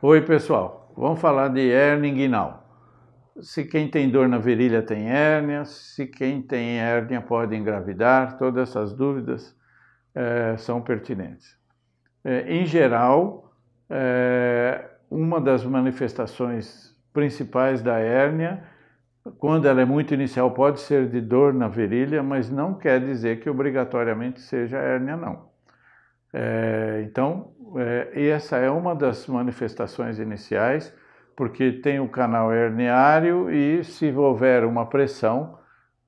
Oi pessoal, vamos falar de hérnia inguinal. Se quem tem dor na virilha tem hérnia, se quem tem hérnia pode engravidar, todas essas dúvidas é, são pertinentes. É, em geral, é, uma das manifestações principais da hérnia, quando ela é muito inicial, pode ser de dor na virilha, mas não quer dizer que obrigatoriamente seja hérnia, não. É, então, é, essa é uma das manifestações iniciais, porque tem o canal herniário e se houver uma pressão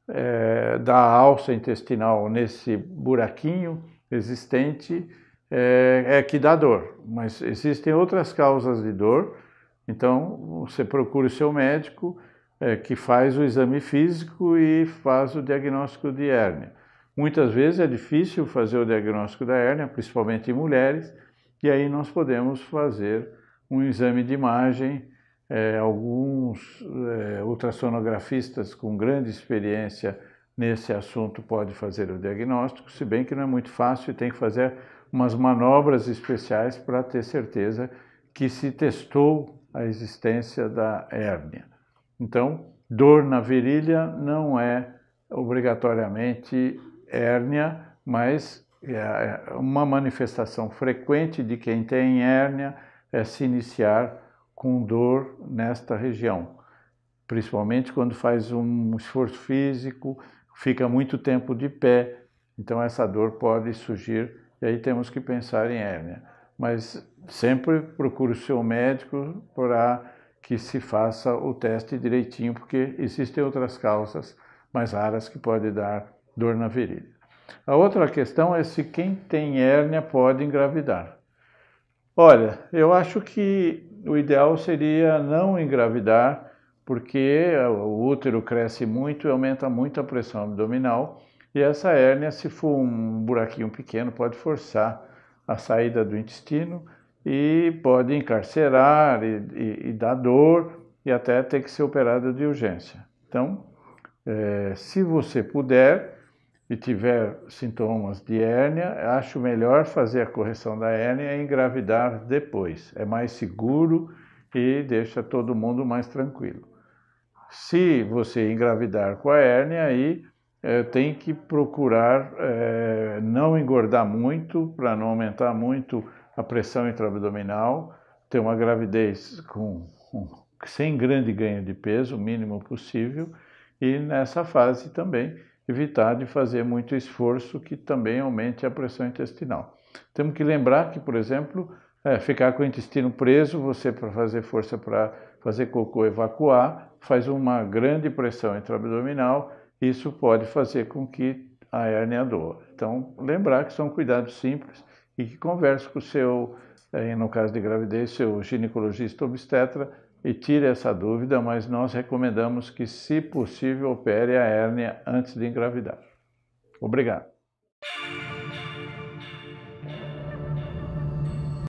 é, da alça intestinal nesse buraquinho existente, é, é que dá dor. Mas existem outras causas de dor, então você procura o seu médico é, que faz o exame físico e faz o diagnóstico de hérnia. Muitas vezes é difícil fazer o diagnóstico da hérnia, principalmente em mulheres, e aí nós podemos fazer um exame de imagem. É, alguns é, ultrassonografistas com grande experiência nesse assunto podem fazer o diagnóstico, se bem que não é muito fácil e tem que fazer umas manobras especiais para ter certeza que se testou a existência da hérnia. Então, dor na virilha não é obrigatoriamente hérnia, mas é, é uma manifestação frequente de quem tem hérnia é se iniciar com dor nesta região, principalmente quando faz um esforço físico, fica muito tempo de pé, então essa dor pode surgir e aí temos que pensar em hérnia. Mas sempre procure o seu médico para que se faça o teste direitinho, porque existem outras causas mais raras que podem dar dor na virilha. A outra questão é se quem tem hérnia pode engravidar. Olha, eu acho que o ideal seria não engravidar, porque o útero cresce muito e aumenta muito a pressão abdominal, e essa hérnia, se for um buraquinho pequeno, pode forçar a saída do intestino e pode encarcerar e, e, e dar dor e até ter que ser operada de urgência. Então, é, se você puder, e tiver sintomas de hérnia, acho melhor fazer a correção da hérnia e engravidar depois. É mais seguro e deixa todo mundo mais tranquilo. Se você engravidar com a hérnia, aí é, tem que procurar é, não engordar muito para não aumentar muito a pressão intraabdominal, ter uma gravidez com, com, sem grande ganho de peso, o mínimo possível, e nessa fase também evitar de fazer muito esforço que também aumente a pressão intestinal. Temos que lembrar que, por exemplo, é, ficar com o intestino preso, você para fazer força para fazer cocô evacuar, faz uma grande pressão intraabdominal, isso pode fazer com que a hérnia doa. Então, lembrar que são cuidados simples e que converse com o seu, no caso de gravidez, seu ginecologista obstetra e tire essa dúvida, mas nós recomendamos que, se possível, opere a hérnia antes de engravidar. Obrigado.